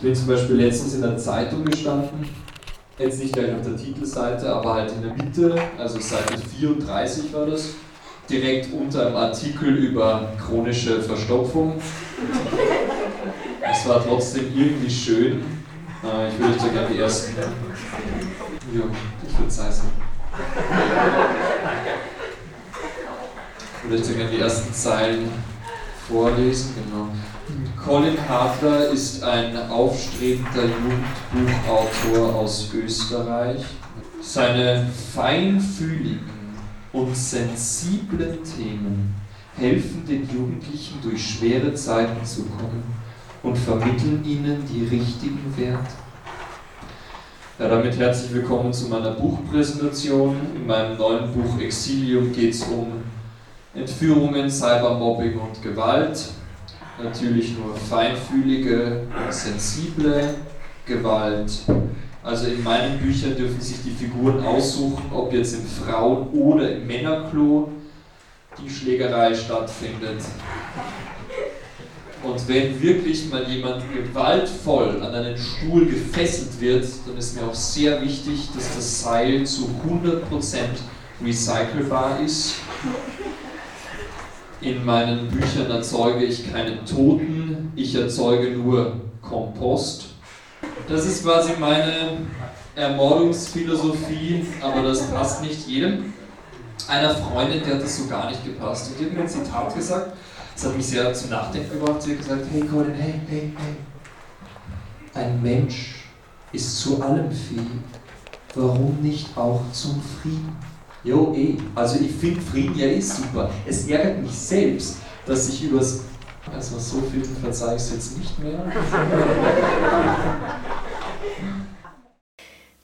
Ich bin zum Beispiel letztens in der Zeitung gestanden, jetzt nicht gleich auf der Titelseite, aber halt in der Mitte, also Seite 34 war das, direkt unter einem Artikel über chronische Verstopfung. Es war trotzdem irgendwie schön. Äh, ich würde euch da gerne die ersten. Ja, ich würde es heißen. Ich würde euch da gerne die ersten Zeilen vorlesen, genau. Colin Hartler ist ein aufstrebender Jugendbuchautor aus Österreich. Seine feinfühligen und sensiblen Themen helfen den Jugendlichen durch schwere Zeiten zu kommen und vermitteln ihnen die richtigen Werte. Ja, damit herzlich willkommen zu meiner Buchpräsentation. In meinem neuen Buch Exilium geht es um Entführungen, Cybermobbing und Gewalt. Natürlich nur feinfühlige, sensible Gewalt. Also in meinen Büchern dürfen sich die Figuren aussuchen, ob jetzt im Frauen- oder im Männerklo die Schlägerei stattfindet. Und wenn wirklich mal jemand gewaltvoll an einen Stuhl gefesselt wird, dann ist mir auch sehr wichtig, dass das Seil zu 100% recycelbar ist. In meinen Büchern erzeuge ich keine Toten, ich erzeuge nur Kompost. Das ist quasi meine Ermordungsphilosophie, aber das passt nicht jedem. Einer Freundin, der hat das so gar nicht gepasst. Die hat mir ein Zitat gesagt, das hat mich sehr zum Nachdenken gebracht. Sie hat gesagt, hey Colin, hey, hey, hey. Ein Mensch ist zu allem fähig. Warum nicht auch zum Frieden? Jo, eh. Also ich finde Frieden ja eh super. Es ärgert mich selbst, dass ich übers... Also so viel verzeih ich jetzt nicht mehr.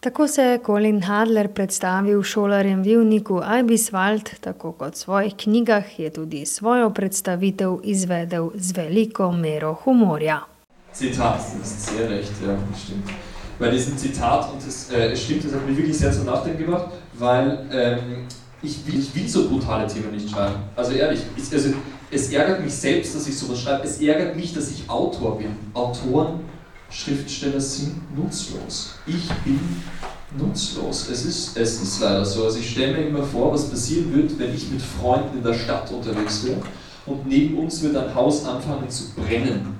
Tako se je Colin Hadler predstavil šolarjem v Vivniku Ibiswald, tako kot v svojih knjigah je tudi svojo predstavitev izvedel z veliko mero humorja. Zitat, das ist sehr recht, ja, stimmt. Bei diesem Zitat, und das äh, stimmt, das hat mich wirklich sehr zum Nachdenken gebracht, weil ähm, ich, will, ich will so brutale Themen nicht schreiben. Also ehrlich, ich, also, es ärgert mich selbst, dass ich sowas schreibe. Es ärgert mich, dass ich Autor bin. Autoren Schriftsteller sind nutzlos. Ich bin nutzlos. Es ist, es ist leider so. Also ich stelle mir immer vor, was passieren wird, wenn ich mit Freunden in der Stadt unterwegs wäre und neben uns wird ein Haus anfangen zu brennen.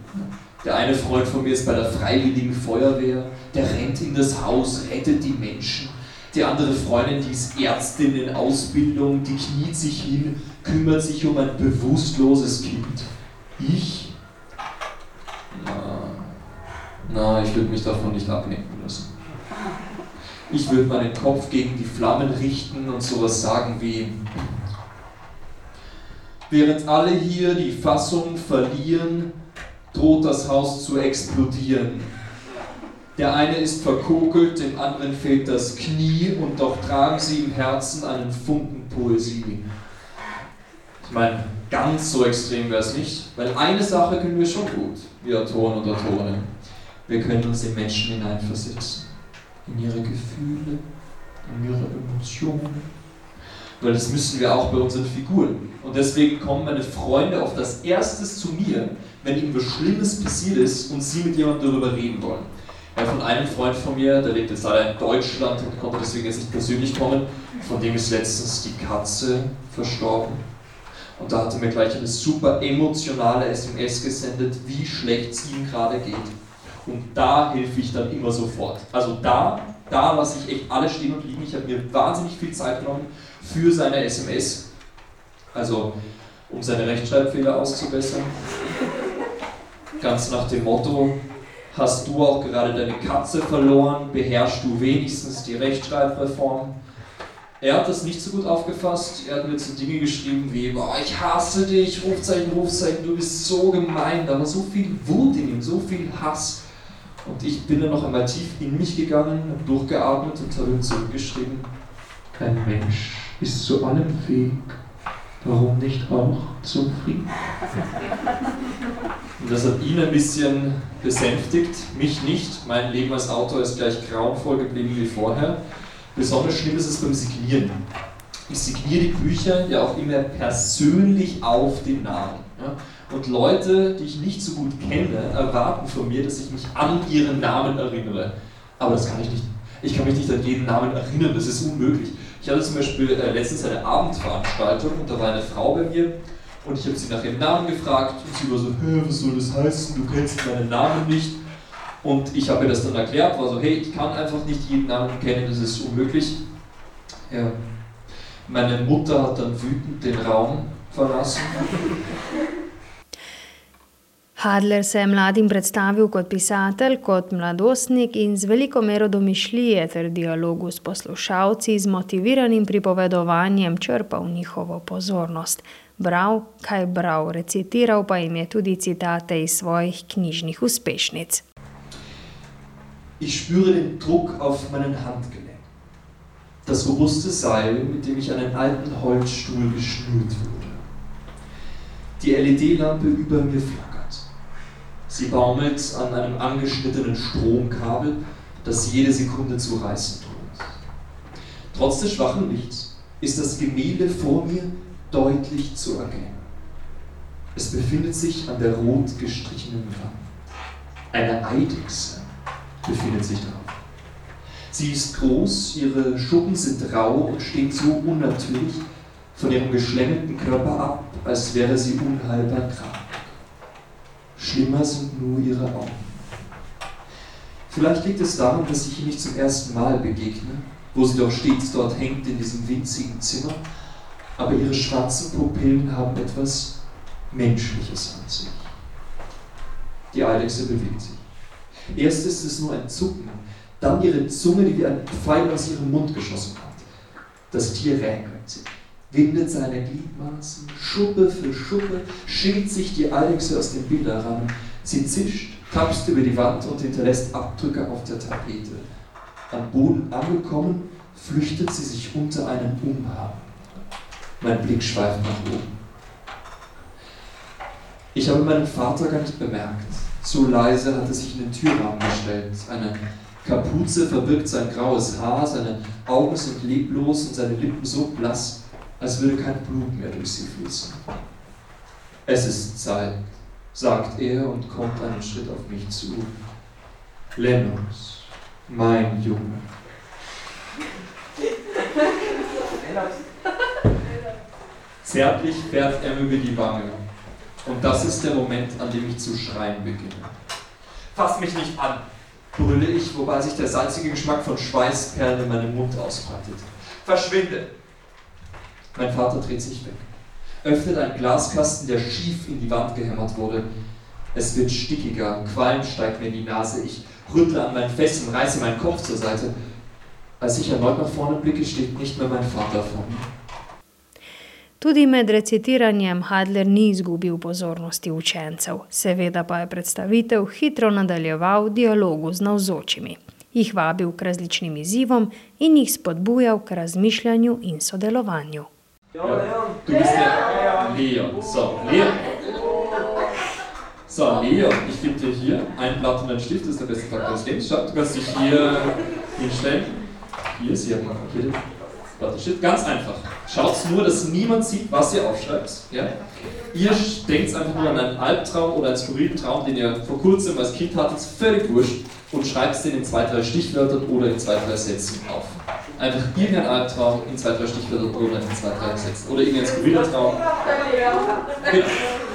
Der eine Freund von mir ist bei der Freiwilligen Feuerwehr, der rennt in das Haus, rettet die Menschen. Die andere Freundin, die ist Ärztin in Ausbildung, die kniet sich hin, kümmert sich um ein bewusstloses Kind. Ich na, ich würde mich davon nicht ablenken lassen. Ich würde meinen Kopf gegen die Flammen richten und sowas sagen wie, während alle hier die Fassung verlieren, droht das Haus zu explodieren. Der eine ist verkokelt, dem anderen fehlt das Knie und doch tragen sie im Herzen einen Funken Poesie. Ich meine, ganz so extrem wäre es nicht, weil eine Sache können wir schon gut, wir Autoren und Autorinnen. Wir können uns in Menschen hineinversetzen, in ihre Gefühle, in ihre Emotionen. Weil das müssen wir auch bei unseren Figuren. Und deswegen kommen meine Freunde oft als erstes zu mir, wenn ihnen was Schlimmes passiert ist und sie mit jemandem darüber reden wollen. Von einem Freund von mir, der lebt jetzt leider in Deutschland und konnte deswegen jetzt nicht persönlich kommen, von dem ist letztens die Katze verstorben. Und da hat er mir gleich eine super emotionale SMS gesendet, wie schlecht es ihm gerade geht. Und da helfe ich dann immer sofort. Also da, da lasse ich echt alles stehen und liegen. Ich habe mir wahnsinnig viel Zeit genommen für seine SMS. Also um seine Rechtschreibfehler auszubessern. Ganz nach dem Motto, hast du auch gerade deine Katze verloren, beherrschst du wenigstens die Rechtschreibreform. Er hat das nicht so gut aufgefasst. Er hat mir so Dinge geschrieben wie, boah, ich hasse dich, Rufzeichen, Rufzeichen, du bist so gemein. Da war so viel Wut in ihm, so viel Hass. Und ich bin dann noch einmal tief in mich gegangen, durchgeatmet und habe ihm zurückgeschrieben, ein Mensch ist zu allem fähig, warum nicht auch zum Frieden? Und das hat ihn ein bisschen besänftigt, mich nicht. Mein Leben als Autor ist gleich grauenvoll geblieben wie vorher. Besonders schlimm ist es beim Signieren. Ich signiere die Bücher ja auch immer persönlich auf den Namen. Ja? Und Leute, die ich nicht so gut kenne, erwarten von mir, dass ich mich an ihren Namen erinnere. Aber das kann ich nicht. Ich kann mich nicht an jeden Namen erinnern, das ist unmöglich. Ich hatte zum Beispiel äh, letztens eine Abendveranstaltung und da war eine Frau bei mir und ich habe sie nach ihrem Namen gefragt und sie war so, Hä, was soll das heißen, du kennst meinen Namen nicht. Und ich habe ihr das dann erklärt, war so, hey, ich kann einfach nicht jeden Namen kennen, das ist unmöglich. Ja. Meine Mutter hat dann wütend den Raum verlassen. Hadler se je mladim predstavil kot pisatelj, kot mladostnik in z veliko mero domišljije ter dialogu s poslušalci z motiviranim pripovedovanjem črpal njihovo pozornost. Bral, kaj bral, recitiral pa jim je tudi citate iz svojih knjižnih uspešnic. Ich spüre den Druck auf meinen Handgelenk. Das robuste Seil, mit dem ich einen alten Holzstuhl geschnürt wurde. Die LED-Lampe über mir flackert. Sie baumelt an einem angeschnittenen Stromkabel, das jede Sekunde zu reißen droht. Trotz des schwachen Lichts ist das Gemälde vor mir deutlich zu erkennen. Es befindet sich an der rot gestrichenen Wand. Eine Eidechse befindet sich drauf. Sie ist groß, ihre Schuppen sind rau und steht so unnatürlich von ihrem geschlängelten Körper ab, als wäre sie unheilbar krank. Schlimmer sind nur ihre Augen. Vielleicht liegt es daran, dass ich ihr nicht zum ersten Mal begegne, wo sie doch stets dort hängt in diesem winzigen Zimmer, aber ihre schwarzen Pupillen haben etwas Menschliches an sich. Die Eidechse bewegt sich. Erst ist es nur ein Zucken, dann ihre Zunge, die wie ein Pfeil aus ihrem Mund geschossen hat. Das Tier räkelt sich, windet seine Gliedmaßen, Schuppe für Schuppe, schält sich die Eidechse aus dem Bilderrahmen. Sie zischt, tapst über die Wand und hinterlässt Abdrücke auf der Tapete. Am Boden angekommen, flüchtet sie sich unter einen Umhang. Mein Blick schweift nach oben. Ich habe meinen Vater gar nicht bemerkt. So leise hat er sich in den Türrahmen gestellt. Eine Kapuze verbirgt sein graues Haar, seine Augen sind leblos und seine Lippen so blass, als würde kein Blut mehr durch sie fließen. Es ist Zeit, sagt er und kommt einen Schritt auf mich zu. Lennox, mein Junge. Zärtlich fährt er über die Wange. Und das ist der Moment, an dem ich zu schreien beginne. Fass mich nicht an, brülle ich, wobei sich der salzige Geschmack von Schweißperlen in meinem Mund ausbreitet. Verschwinde! Mein Vater dreht sich weg, öffnet einen Glaskasten, der schief in die Wand gehämmert wurde. Es wird stickiger, Qualm steigt mir in die Nase, ich rüttle an meinen Fesseln, reiße meinen Kopf zur Seite. Als ich erneut nach vorne blicke, steht nicht mehr mein Vater vor mir. Tudi med recitiranjem Hadler ni izgubil pozornosti učencev, seveda pa je predstavitev hitro nadaljeval v dialogu z navzočimi. Jih vabil k različnim izzivom in jih spodbujal k razmišljanju in sodelovanju. Ja, du bist der Leon. So, Leon. So, Leon, ich gebe dir hier ein Blatt und ein Stift, das ist der beste Tag deines Lebens. Du kannst dich hier hinstellen. Hier ist hier, hier Blatt und Stift. Ganz einfach. Schaut nur, dass niemand sieht, was ihr aufschreibt. Ja? Ihr denkt einfach nur an einen Albtraum oder einen skurrilen Traum, den ihr vor kurzem als Kind hattet, völlig wurscht, und schreibt den in zwei, drei Stichwörtern oder in zwei, drei Sätzen auf. Einfach irgendein Albtraum in zwei, drei Stichwörtern oder in zwei, drei Sätzen. Oder irgendein skurriler Traum. Genau.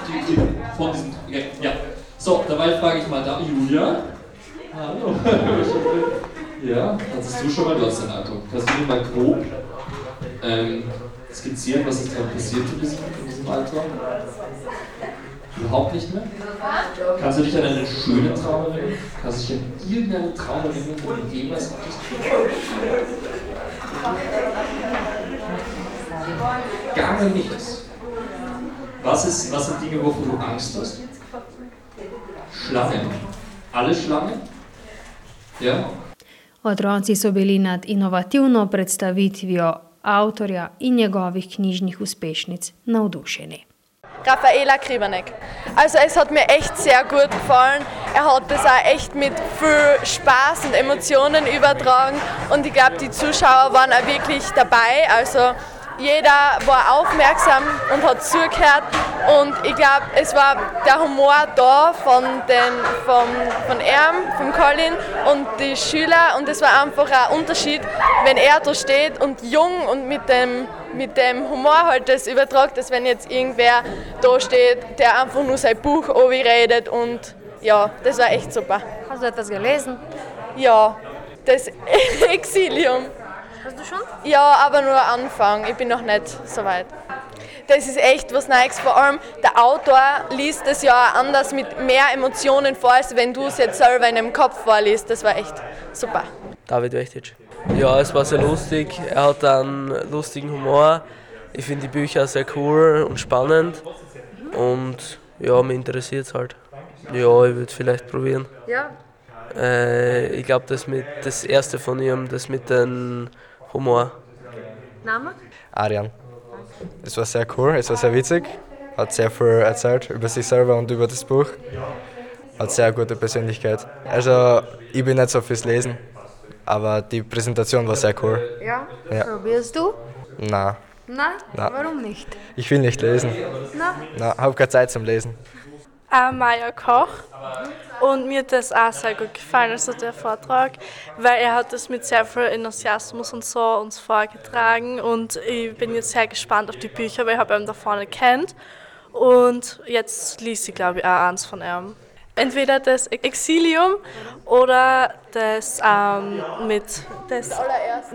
Die, die, von diesem, ja. So, dabei frage ich mal da, Julia. Hallo. ja, hattest du schon mal, du hast ein Albtraum. Kannst du mir mal grob ähm, skizzieren, was ist da passiert in diesem, in diesem Albtraum? Überhaupt nicht mehr? Kannst du dich an einen schönen Traum erinnern? Kannst du dich an irgendeinen Traum erinnern, wo du jemals hattest? Gar nichts. Was, ist, was sind Dinge, wovor du Angst hast? Schlangen. Alle Schlangen? Ja? Otroci so bili nad inovativno predstavitvijo avtorja in njegovih knjižnih uspešnic navdušeni. Raffaela Krivanek. Also es hat mir echt sehr gut gefallen. Er hat das auch echt mit viel Spaß und Emotionen übertragen und ich glaube, die Zuschauer waren auch wirklich dabei. Also jeder war aufmerksam und hat zugehört und ich glaube, es war der Humor da von, den, vom, von ihm, vom Colin und die Schüler und es war einfach ein Unterschied, wenn er da steht und jung und mit dem, mit dem Humor halt das übertragt, als wenn jetzt irgendwer da steht, der einfach nur sein Buch redet und ja, das war echt super. Hast du etwas gelesen? Ja, das Exilium. Hast du schon? Ja, aber nur Anfang. Ich bin noch nicht so weit. Das ist echt was Neues. Vor allem der Autor liest es ja anders mit mehr Emotionen vor, als wenn du es jetzt selber in dem Kopf vorliest. Das war echt super. David Wechtic. Ja, es war sehr lustig. Er hat einen lustigen Humor. Ich finde die Bücher sehr cool und spannend. Und ja, mich interessiert es halt. Ja, ich würde vielleicht probieren. Ja. Äh, ich glaube, das mit das erste von ihm, das mit dem Humor. Name? Arian. Es war sehr cool, es war sehr witzig, hat sehr viel erzählt über sich selber und über das Buch. Hat sehr gute Persönlichkeit. Also ich bin nicht so fürs Lesen, aber die Präsentation war sehr cool. Ja. Ja. Probierst du? Na, Nein? Na. Warum nicht? ich will nicht lesen. Na? Na, habe keine Zeit zum Lesen. Äh, Maja Koch. Und mir hat das auch sehr gut gefallen, also der Vortrag, weil er hat das mit sehr viel Enthusiasmus und so uns vorgetragen und ich bin jetzt sehr gespannt auf die Bücher, weil ich habe ihn da vorne kennt und jetzt liest ich glaube ich auch eins von ihm. Entweder das Exilium oder das ähm, mit das.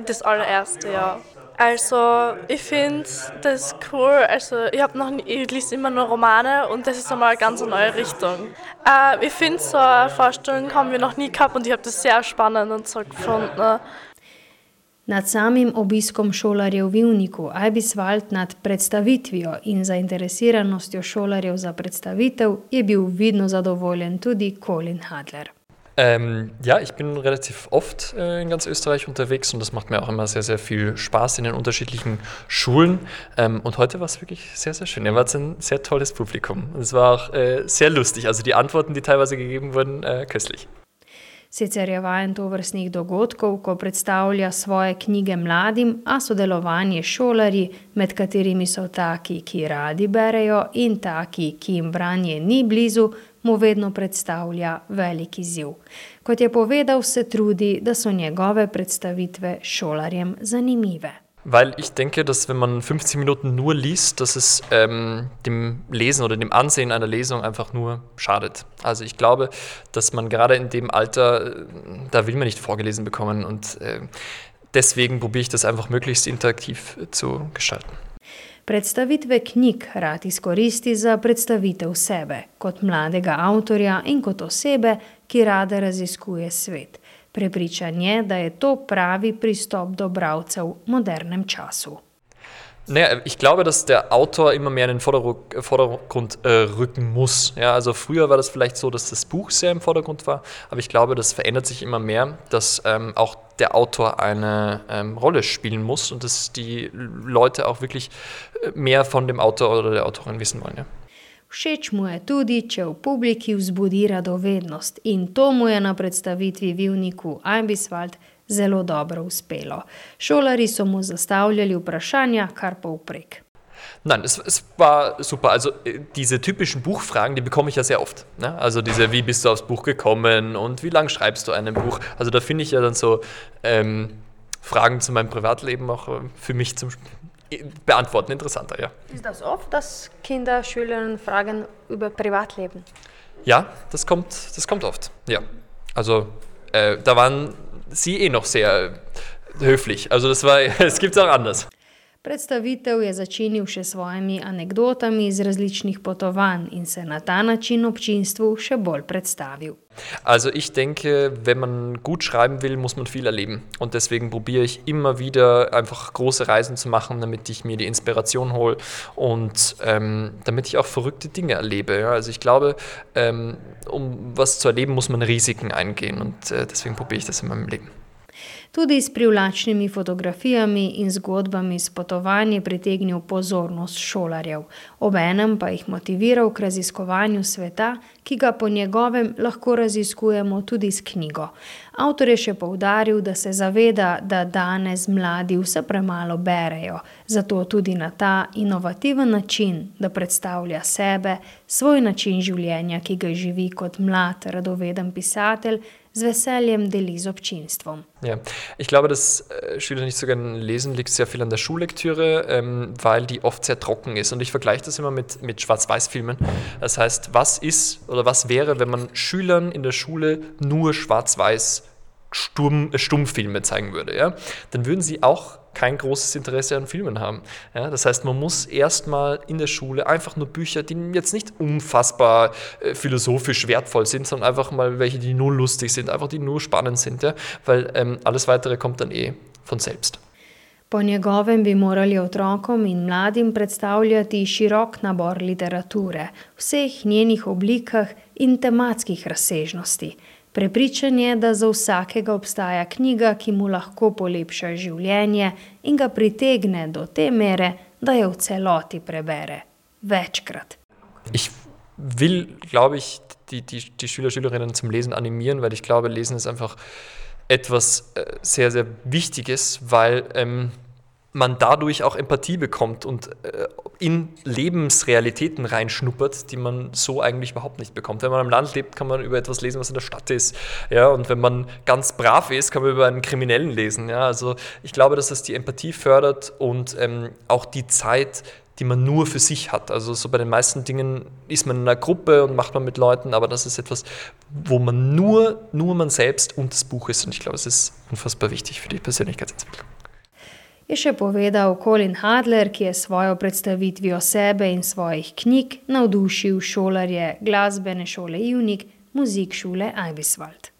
Das allererste, ja. Also ich finde das cool. Also ich habe noch nie, ich lese immer nur Romane und das ist einmal eine ganz neue Richtung. Äh, ich finde so eine Vorstellung haben wir noch nie gehabt und ich habe das sehr spannend und so gefunden. Nad samim obiskom šolarjev v Ivniku Ibiswald nad predstavitvijo in zainteresiranostjo šolarjev za predstavitev je bil vidno zadovoljen tudi Colin Hadler. Ähm, ja, ich bin relativ oft äh, in ganz Österreich unterwegs und das macht mir auch immer sehr, sehr viel Spaß in den unterschiedlichen Schulen. Ähm, und heute war es wirklich sehr, sehr schön. Ihr wart ein sehr tolles Publikum. Es war auch äh, sehr lustig. Also die Antworten, die teilweise gegeben wurden, äh, köstlich. Sicer je vajen tovrstnih dogodkov, ko predstavlja svoje knjige mladim, a sodelovanje s šolarji, med katerimi so taki, ki radi berejo, in taki, ki jim branje ni blizu, mu vedno predstavlja velik izziv. Kot je povedal, se trudi, da so njegove predstavitve šolarjem zanimive. Weil ich denke, dass wenn man 15 Minuten nur liest, dass es ähm, dem Lesen oder dem Ansehen einer Lesung einfach nur schadet. Also ich glaube, dass man gerade in dem Alter, äh, da will man nicht vorgelesen bekommen und äh, deswegen probiere ich das einfach möglichst interaktiv äh, zu gestalten. Predstavitve knjig rad izkoristi za predstavitev sebe, kot mladega avtorja in kot osebe, ki rada raziskuje svet. Prepričan je, da je to pravi pristop do bralcev v modernem času. Naja, ich glaube, dass der Autor immer mehr in den Vorderru- Vordergrund äh, rücken muss. Ja, also früher war das vielleicht so, dass das Buch sehr im Vordergrund war, aber ich glaube, das verändert sich immer mehr, dass ähm, auch der Autor eine ähm, Rolle spielen muss und dass die Leute auch wirklich äh, mehr von dem Autor oder der Autorin wissen wollen. Ja. Všeč mu je tudi, če v publiki vzbudi radovednost in to mu je na predstavitvi v Ivniku Ibiswald zelo dobro uspelo. Šolari so mu zastavljali vprašanja kar povprek. Nein, es, es war super. Also äh, diese typischen Buchfragen, die bekomme ich ja sehr oft. Ne? Also diese, wie bist du aufs Buch gekommen und wie lange schreibst du ein Buch? Also da finde ich ja dann so ähm, Fragen zu meinem Privatleben auch äh, für mich zum äh, Beantworten interessanter, ja. Ist das oft, dass Kinder, Schülerinnen fragen über Privatleben? Ja, das kommt, das kommt oft, ja. Also äh, da waren sie eh noch sehr höflich. Also das war, es gibt es auch anders. Predstavitev je začinil še s svojimi anekdotami iz različnih potovanj in se na ta način občinstvu še bolj predstavil. Also ich denke, wenn man gut schreiben will, muss man viel erleben. Und deswegen probiere ich immer wieder einfach große Reisen zu machen, damit ich mir die Inspiration hole und ähm, damit ich auch verrückte Dinge erlebe. Ja? Also ich glaube, ähm, um was zu erleben, muss man Risiken eingehen und äh, deswegen probiere ich das in meinem Leben. Tudi s privlačnimi fotografijami in zgodbami s potovanj je pritegnil pozornost šolarjev, obenem pa jih motiviral k raziskovanju sveta, ki ga po njegovem lahko raziskujemo tudi s knjigo. Avtor je še poudaril, da se zaveda, da danes mladi vse premalo berejo, zato tudi na ta inovativen način, da predstavlja sebe, svoj način življenja, ki ga živi kot mlad, radoveden pisatelj, z Veseljem deli z občinstvom. Ja, ich glaube, dass äh, Schüler nicht so gerne lesen, liegt sehr viel an der Schullektüre, ähm, weil die oft sehr trocken ist. Und ich vergleiche das immer mit, mit Schwarz-Weiß-Filmen. Das heißt, was ist oder was wäre, wenn man Schülern in der Schule nur Schwarz-Weiß Sturm, äh, Stummfilme zeigen würde, ja? dann würden sie auch kein großes Interesse an Filmen haben. Ja, das heißt, man muss erstmal in der Schule einfach nur Bücher, die jetzt nicht unfassbar äh, philosophisch wertvoll sind, sondern einfach mal welche, die nur lustig sind, einfach die nur spannend sind, ja? weil ähm, alles weitere kommt dann eh von selbst. Po njegovem bi morali otrokom in mladim predstavljati širok nabor literature, vseh njenih oblikah in tematskih razsežnosti. Prepričan je, da za vsakega obstaja knjiga, ki mu lahko polepša življenje in ga pritegne do te mere, da jo v celoti prebere. Večkrat. Ich will, glaube ich, die, die, die Schüler, Schülerinnen zum Lesen animieren, weil ich glaube, Lesen ist einfach etwas äh, sehr, sehr Wichtiges, weil ähm, man dadurch auch Empathie bekommt und äh, in Lebensrealitäten reinschnuppert, die man so eigentlich überhaupt nicht bekommt. Wenn man am Land lebt, kann man über etwas lesen, was in der Stadt ist. Ja, und wenn man ganz brav ist, kann man über einen Kriminellen lesen. Ja, also ich glaube, dass das die Empathie fördert und ähm, auch die Zeit, die man nur für sich hat. Also so bei den meisten Dingen ist man in einer Gruppe und macht man mit Leuten, aber das ist etwas, wo man nur, nur man selbst und das Buch ist. Und ich glaube, es ist unfassbar wichtig für die Persönlichkeitsentwicklung. Je še povedal Colin Hadler, ki je svojo predstavitvijo sebe in svojih knjig navdušil šolarje glasbene šole Junik, muzik šole Ibiswald.